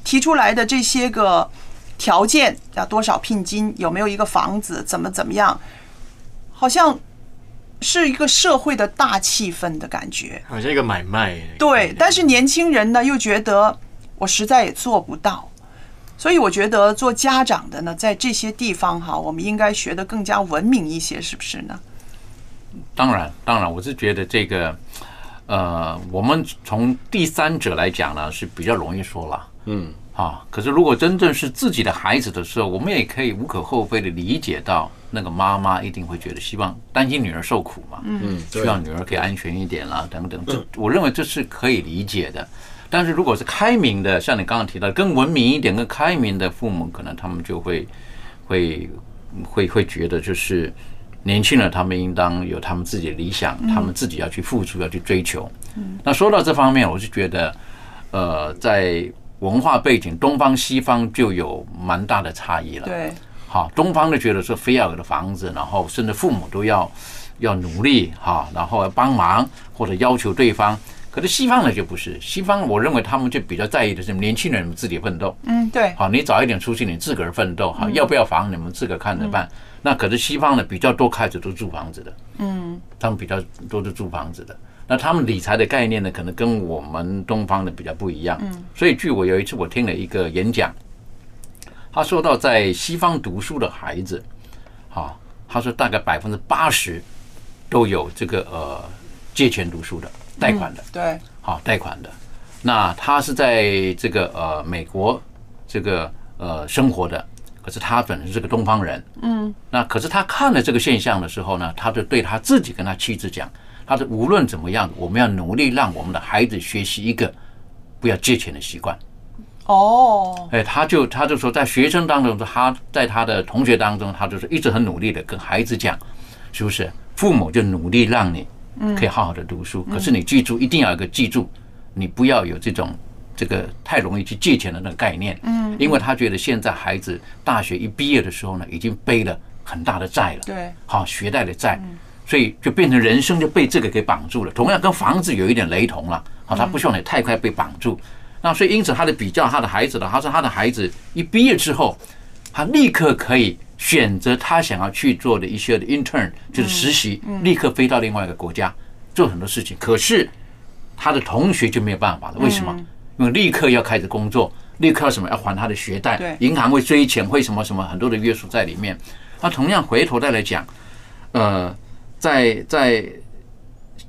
提出来的这些个条件要多少聘金，有没有一个房子，怎么怎么样，好像是一个社会的大气氛的感觉。好像一个买卖。对，但是年轻人呢又觉得我实在也做不到，所以我觉得做家长的呢，在这些地方哈，我们应该学的更加文明一些，是不是呢？当然，当然，我是觉得这个，呃，我们从第三者来讲呢，是比较容易说了，嗯，啊，可是如果真正是自己的孩子的时候，我们也可以无可厚非的理解到，那个妈妈一定会觉得希望担心女儿受苦嘛，嗯希望女儿可以安全一点啦，等等，这我认为这是可以理解的。但是如果是开明的，像你刚刚提到更文明一点、更开明的父母，可能他们就会会会会觉得就是。年轻人他们应当有他们自己的理想，他们自己要去付出，要去追求。那说到这方面，我是觉得，呃，在文化背景，东方西方就有蛮大的差异了。对，好，东方的觉得说非要有的房子，然后甚至父母都要要努力哈，然后要帮忙或者要求对方。可是西方呢就不是，西方我认为他们就比较在意的是年轻人们自己奋斗。嗯，对，好，你早一点出去，你自个儿奋斗，好，嗯要不要房你们自个儿看着办。那可是西方呢，比较多开始都住房子的，嗯他们比较多是住房子的。那他们理财的概念呢，可能跟我们东方的比较不一样。嗯所以，据我有一次我听了一个演讲，他说到在西方读书的孩子，好，他说大概百分之八十都有这个呃借钱读书的贷款的。嗯对，好贷款的。那他是在这个呃美国这个呃生活的，可是他本身是个东方人。嗯那可是他看了这个现象的时候呢，他就对他自己跟他妻子讲，他说无论怎么样，我们要努力让我们的孩子学习一个不要借钱的习惯。哦，哎，他就他就说，在学生当中，他在他的同学当中，他就是一直很努力的跟孩子讲，是不是？父母就努力让你可以好好的读书，可是你记住，一定要有个记住，你不要有这种这个太容易去借钱的那个概念。嗯因为他觉得现在孩子大学一毕业的时候呢，已经背了很大的债了，对，好学贷的债，所以就变成人生就被这个给绑住了。同样跟房子有一点雷同了，好，他不希望你太快被绑住。那所以因此他的比较他的孩子的，他说他的孩子一毕业之后，他立刻可以选择他想要去做的一些的 intern，就是实习，立刻飞到另外一个国家做很多事情。可是他的同学就没有办法了，为什么？因为立刻要开始工作，立刻要什么要还他的学贷对，银行会追钱，会什么什么很多的约束在里面。那同样回头再来讲，呃，在在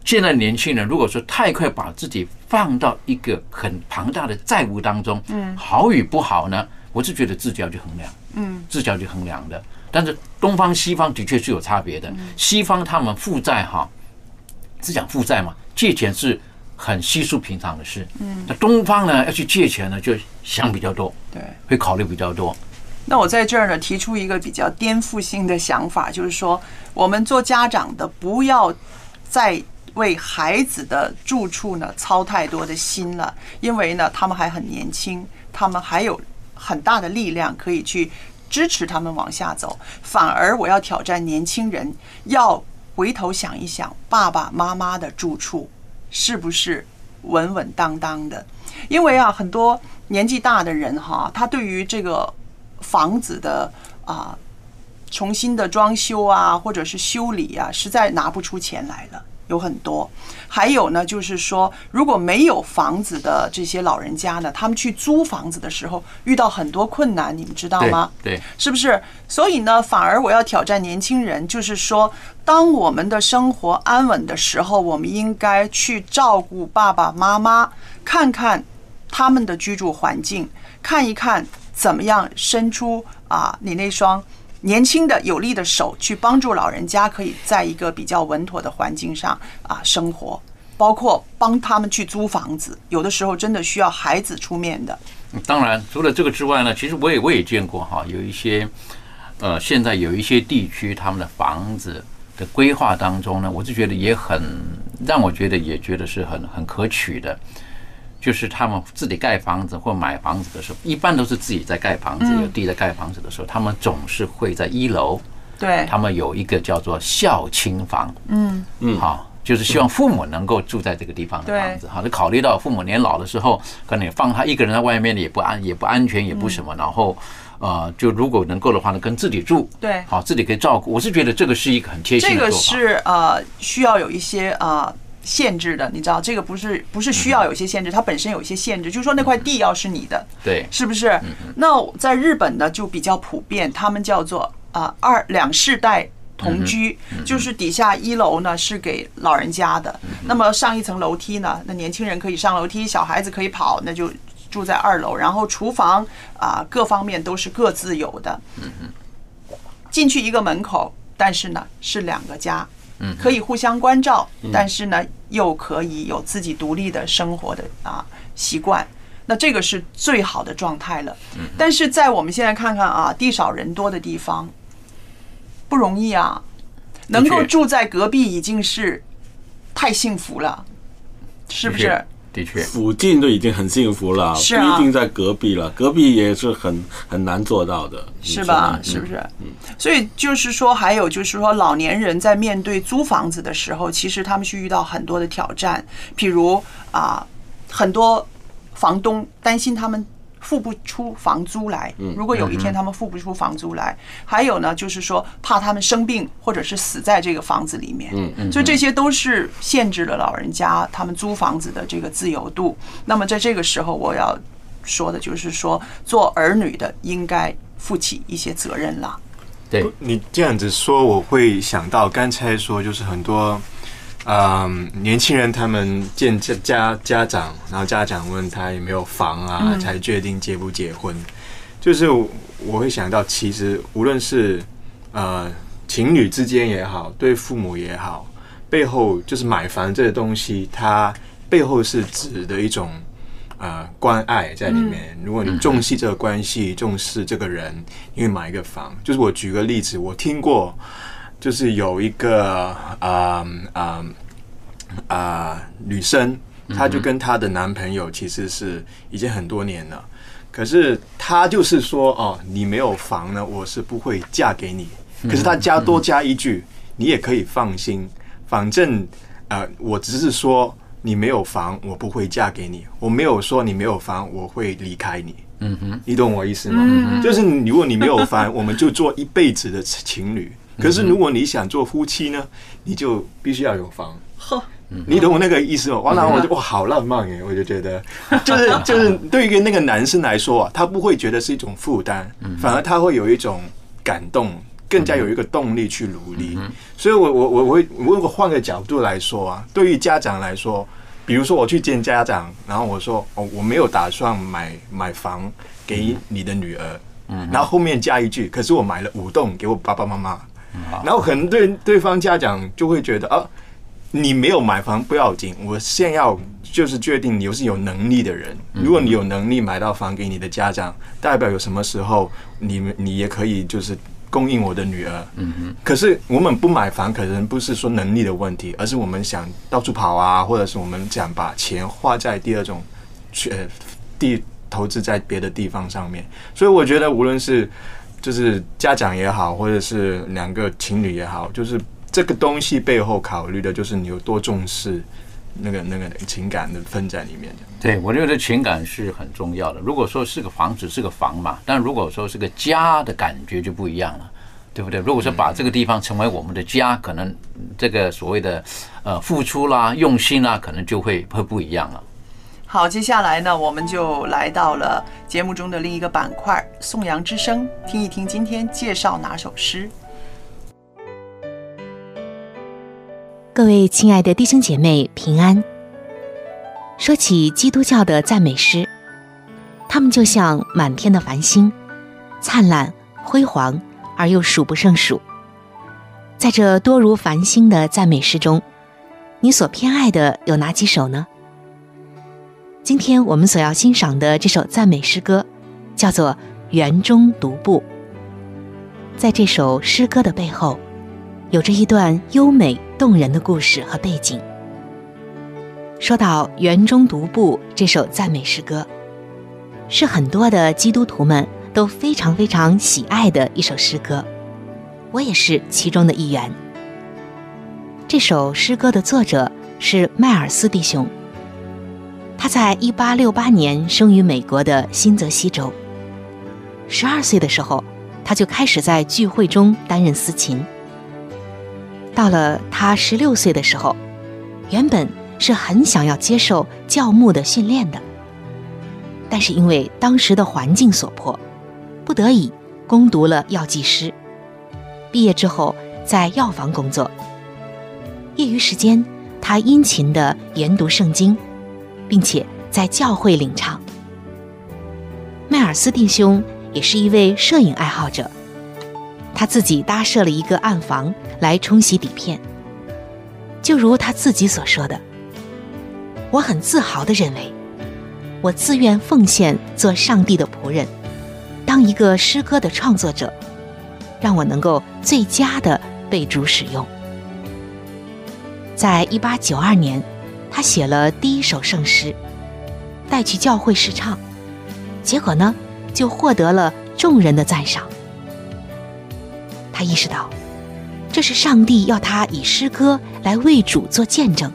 现在年轻人如果说太快把自己放到一个很庞大的债务当中，嗯好与不好呢，我是觉得自己要去衡量。嗯自己要去衡量的。但是东方西方的确是有差别的。西方他们负债哈，是讲负债嘛，借钱是很稀疏平常的事。嗯那东方呢，要去借钱呢，就想比较多，对。会考虑比较多。那我在这儿呢，提出一个比较颠覆性的想法，就是说，我们做家长的不要再为孩子的住处呢操太多的心了，因为呢，他们还很年轻，他们还有很大的力量可以去支持他们往下走。反而我要挑战年轻人，要回头想一想，爸爸妈妈的住处是不是稳稳当当的？因为啊，很多年纪大的人哈，他对于这个房子的啊重新的装修啊，或者是修理啊，实在拿不出钱来了，有很多。还有呢，就是说，如果没有房子的这些老人家呢，他们去租房子的时候遇到很多困难，你们知道对吗？对，是不是？所以呢，反而我要挑战年轻人，就是说，当我们的生活安稳的时候，我们应该去照顾爸爸妈妈，看看他们的居住环境，看一看怎么样伸出啊你那双年轻的有力的手，去帮助老人家可以在一个比较稳妥的环境上啊生活，包括帮他们去租房子，有的时候真的需要孩子出面的。当然，除了这个之外呢，其实我也我也见过哈，有一些呃，现在有一些地区他们的房子的规划当中呢，我是觉得也很让我觉得也觉得是很很可取的。就是他们自己盖房子或买房子的时候，一般都是自己在盖房子，嗯。有地在盖房子的时候，他们总是会在一楼，对，他们有一个叫做孝亲房，嗯。嗯，好，就是希望父母能够住在这个地方的房子，好，就考虑到父母年老的时候，可能放他一个人在外面也不安，也不安全，也不什么，然后呃，就如果能够的话呢，跟自己住，对。好，自己可以照顾。我是觉得这个是一个很贴心这个的做法。是呃需要有一些呃限制的，你知道，这个不是不是需要有些限制，它本身有一些限制，就是说那块地要是你的，对，是不是？那在日本呢就比较普遍，他们叫做啊二两世代。同居就是底下一楼呢是给老人家的，那么上一层楼梯呢，那年轻人可以上楼梯，小孩子可以跑，那就住在二楼，然后厨房啊各方面都是各自有的。进去一个门口，但是呢是两个家，可以互相关照，但是呢又可以有自己独立的生活的啊习惯。那这个是最好的状态了。但是在我们现在看看啊，地少人多的地方不容易啊，能够住在隔壁已经是太幸福了，是不是？的确，附近都已经很幸福了，是啊不一定在隔壁了，隔壁也是很很难做到的，是吧？嗯是不是？嗯所以就是说，还有就是说，老年人在面对租房子的时候，其实他们是遇到很多的挑战，譬如啊，很多房东担心他们付不出房租来，如果有一天他们付不出房租来，还有呢，就是说怕他们生病或者是死在这个房子里面，嗯嗯所以这些都是限制了老人家他们租房子的这个自由度。那么在这个时候，我要说的就是说，做儿女的应该负起一些责任了。对。你这样子说，我会想到刚才说，就是很多，嗯，年轻人他们见家家家长，然后家长问他有没有房啊，嗯才决定结不结婚。就是我我会想到，其实无论是呃情侣之间也好，对父母也好，背后就是买房这个东西，它背后是指的一种呃关爱在里面。如果你重视这个关系，重视这个人，因为买一个房。就是我举个例子，我听过，就是有一个啊啊啊女生，她就跟她的男朋友其实是已经很多年了。可是她就是说，哦，你没有房呢，我是不会嫁给你。可是她加多加一句，你也可以放心，反正呃，我只是说你没有房，我不会嫁给你。我没有说你没有房，我会离开你。嗯哼，你懂我意思吗？嗯就是如果你没有房，我们就做一辈子的情侣。可是如果你想做夫妻呢，你就必须要有房。呵，你懂我那个意思吗？完了，我就哇，好浪漫哎！我就觉得，就是就是对于那个男生来说啊，他不会觉得是一种负担，反而他会有一种感动，更加有一个动力去努力。所以我我我我会我如果换个角度来说啊，对于家长来说，比如说我去见家长，然后我说哦，我没有打算买买房给你的女儿，然后后面加一句，可是我买了五栋给我爸爸妈妈，然后可能对对方家长就会觉得啊。你没有买房不要紧，我现在要就是确定你又是有能力的人。如果你有能力买到房给你的家长，代表有什么时候你们你也可以就是供应我的女儿。嗯哼。可是我们不买房，可能不是说能力的问题，而是我们想到处跑啊，或者是我们想把钱花在第二种去地投资在别的地方上面。所以我觉得，无论是就是家长也好，或者是两个情侣也好，就是。这个东西背后考虑的就是你有多重视那个那个情感的分在里面。对，我觉得情感是很重要的。如果说是个房子，是个房嘛，但如果说是个家的感觉就不一样了，对不对？如果说把这个地方成为我们的家，可能这个所谓的呃付出啦、用心啦，可能就会会不一样了。好，接下来呢，我们就来到了节目中的另一个板块——颂扬之声，听一听今天介绍哪首诗。各位亲爱的弟兄姐妹，平安。说起基督教的赞美诗，他们就像满天的繁星，灿烂辉煌而又数不胜数。在这多如繁星的赞美诗中，你所偏爱的有哪几首呢？今天我们所要欣赏的这首赞美诗歌，叫做《园中独步》。在这首诗歌的背后，有着一段优美动人的故事和背景。说到《园中独步》这首赞美诗歌，是很多的基督徒们都非常非常喜爱的一首诗歌，我也是其中的一员。这首诗歌的作者是迈尔斯弟兄，他在1868年生于美国的新泽西州。十二岁的时候，他就开始在聚会中担任司琴。到了他十六岁的时候，原本是很想要接受教牧的训练的，但是因为当时的环境所迫，不得已攻读了药剂师。毕业之后，在药房工作。业余时间，他殷勤地研读圣经，并且在教会领唱。迈尔斯弟兄也是一位摄影爱好者。他自己搭设了一个暗房来冲洗底片，就如他自己所说的：“我很自豪地认为，我自愿奉献做上帝的仆人，当一个诗歌的创作者，让我能够最佳的被主使用。”在一八九二年，他写了第一首圣诗，带去教会试唱，结果呢，就获得了众人的赞赏。他意识到，这是上帝要他以诗歌来为主做见证。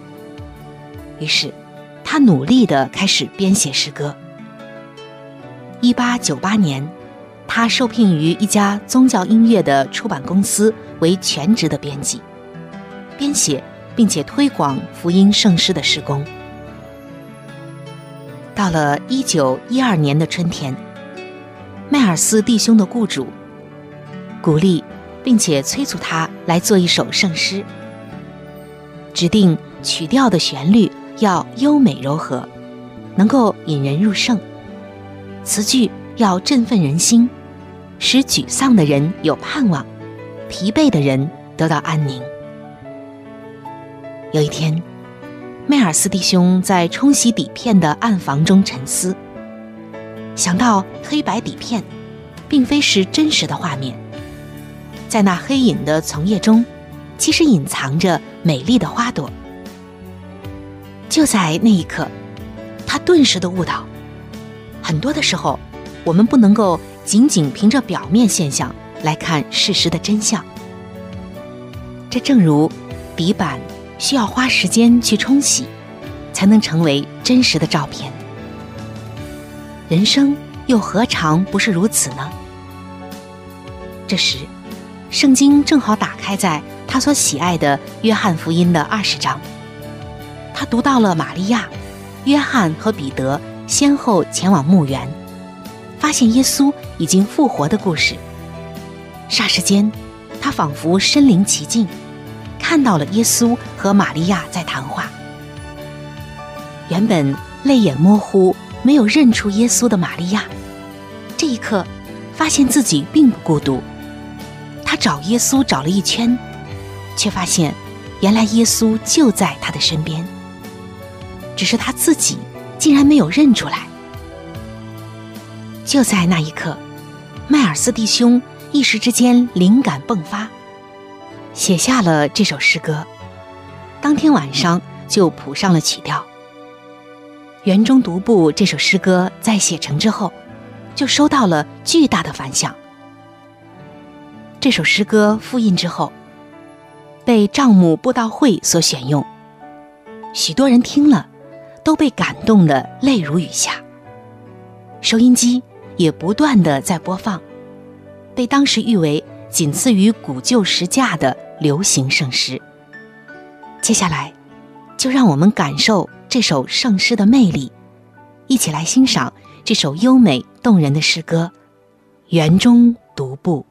于是，他努力的开始编写诗歌。一八九八年，他受聘于一家宗教音乐的出版公司为全职的编辑，编写并且推广福音圣诗的施工。到了一九一二年的春天，迈尔斯弟兄的雇主鼓励。并且催促他来做一首圣诗，指定曲调的旋律要优美柔和，能够引人入胜；词句要振奋人心，使沮丧的人有盼望，疲惫的人得到安宁。有一天，迈尔斯弟兄在冲洗底片的暗房中沉思，想到黑白底片，并非是真实的画面。在那黑影的从叶中，其实隐藏着美丽的花朵。就在那一刻，他顿时的悟到，很多的时候，我们不能够仅仅凭着表面现象来看事实的真相。这正如底板需要花时间去冲洗，才能成为真实的照片。人生又何尝不是如此呢？这时。圣经正好打开在他所喜爱的约翰福音的二十章，他读到了玛利亚、约翰和彼得先后前往墓园，发现耶稣已经复活的故事。霎时间，他仿佛身临其境，看到了耶稣和玛利亚在谈话。原本泪眼模糊、没有认出耶稣的玛利亚，这一刻发现自己并不孤独。他找耶稣找了一圈，却发现原来耶稣就在他的身边，只是他自己竟然没有认出来。就在那一刻，迈尔斯弟兄一时之间灵感迸发，写下了这首诗歌。当天晚上就谱上了曲调。《园中独步》这首诗歌在写成之后，就收到了巨大的反响。这首诗歌复印之后，被丈母布道会所选用，许多人听了，都被感动的泪如雨下。收音机也不断的在播放，被当时誉为仅次于古旧石架的流行圣诗。接下来，就让我们感受。这首圣诗的魅力，一起来欣赏这首优美动人的诗歌《园中独步》。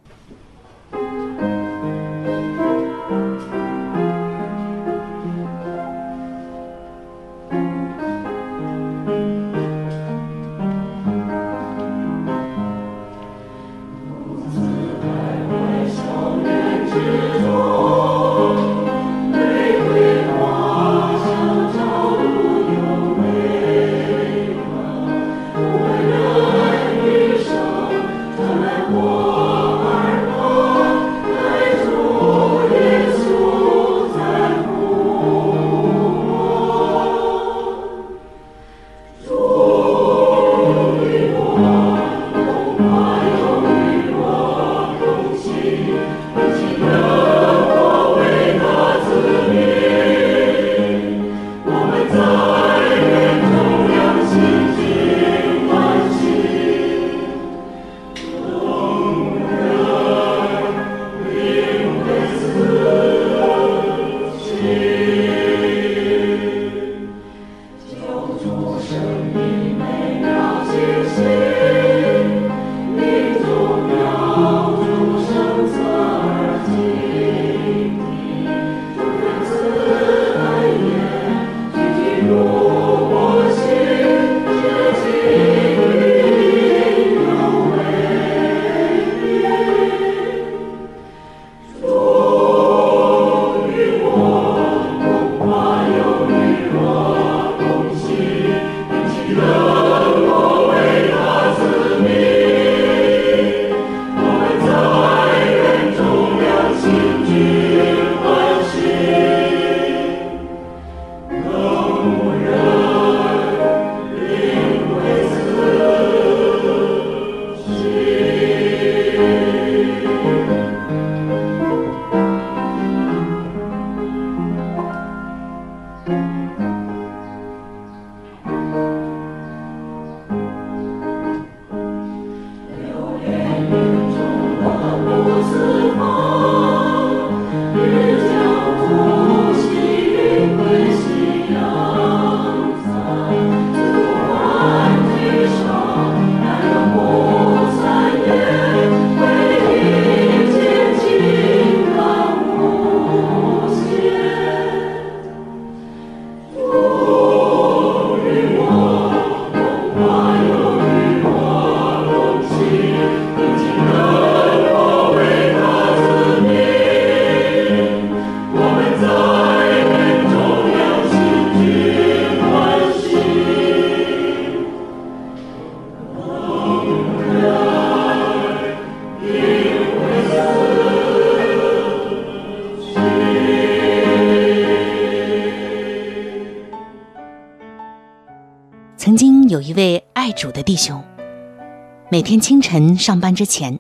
天清晨上班之前，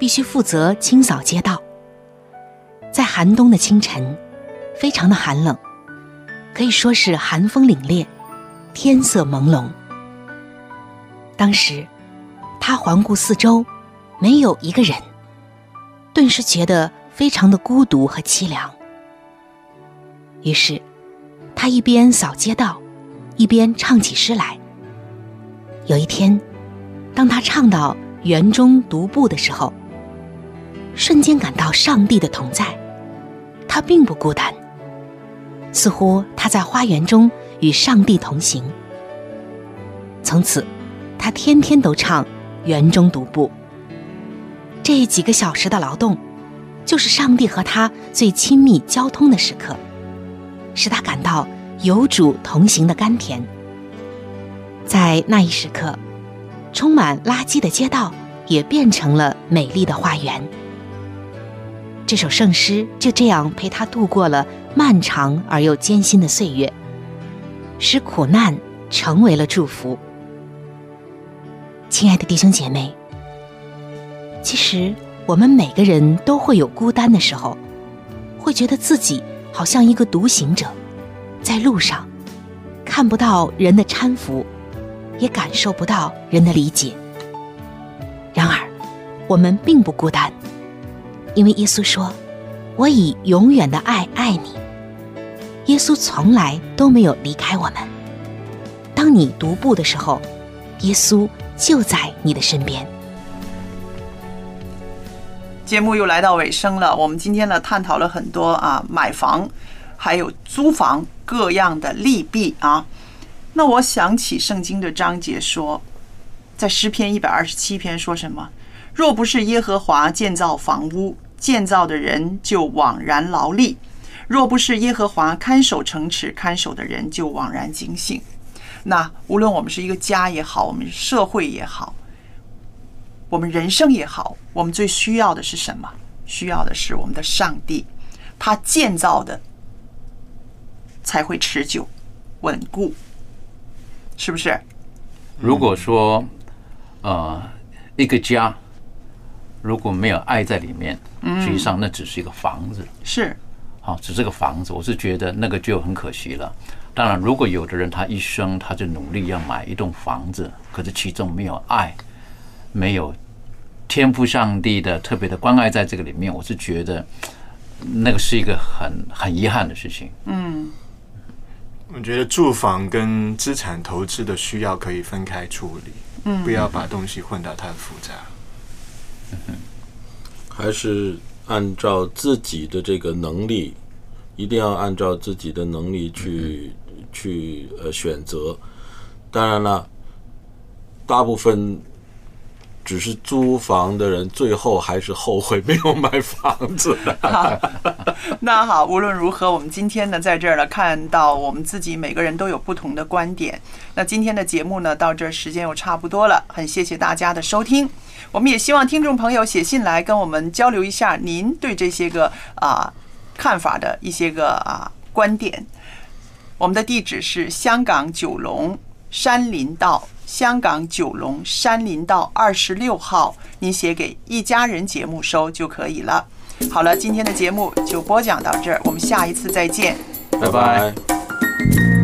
必须负责清扫街道。在寒冬的清晨，非常的寒冷，可以说是寒风凛冽，天色朦胧。当时，他环顾四周，没有一个人，顿时觉得非常的孤独和凄凉。于是。他一边扫街道，一边唱起诗来。有一天，当他唱到园中独步的时候，瞬间感到上帝的同在，他并不孤单，似乎他在花园中与上帝同行。从此，他天天都唱《园中独步》。这几个小时的劳动，就是上帝和他最亲密交通的时刻，使他感到有主同行的甘甜。在那一时刻，充满垃圾的街道也变成了美丽的花园。这首圣诗就这样陪他度过了漫长而又艰辛的岁月，使苦难成为了祝福。亲爱的弟兄姐妹，其实我们每个人都会有孤单的时候，会觉得自己好像一个独行者，在路上看不到人的搀扶，也感受不到人的理解。然而，我们并不孤单，因为耶稣说：“我以永远的爱爱你。”耶稣从来都没有离开我们。当你独步的时候，耶稣就在你的身边。节目又来到尾声了，我们今天呢探讨了很多啊买房，还有租房各样的利弊啊。那我想起圣经的章节说，在诗篇一百二十七篇说什么？若不是耶和华建造房屋，建造的人就枉然劳力；若不是耶和华看守城池，看守的人就枉然警醒。那无论我们是一个家也好，我们社会也好，我们人生也好，我们最需要的是什么？需要的是我们的上帝，他建造的才会持久、稳固，是不是？如果说，呃，一个家如果没有爱在里面，嗯实际上那只是一个房子，是好，只是个房子。我是觉得那个就很可惜了。当然，如果有的人他一生他就努力要买一栋房子，可是其中没有爱，没有天赋上帝的特别的关爱在这个里面，我是觉得那个是一个很很遗憾的事情。嗯，我觉得住房跟资产投资的需要可以分开处理，嗯不要把东西混到太复杂。还是按照自己的这个能力，一定要按照自己的能力去、去呃选择。当然了，大部分只是租房的人，最后还是后悔没有买房子。那好，无论如何，我们今天呢，在这儿呢，看到我们自己每个人都有不同的观点。那今天的节目呢，到这儿时间又差不多了，很谢谢大家的收听。我们也希望听众朋友写信来跟我们交流一下您对这些个啊、看法的一些个啊、观点。我们的地址是香港九龙山林道，香港九龙山林道二十六号，您写给一家人节目收就可以了。好了，今天的节目就播讲到这儿，我们下一次再见。拜拜。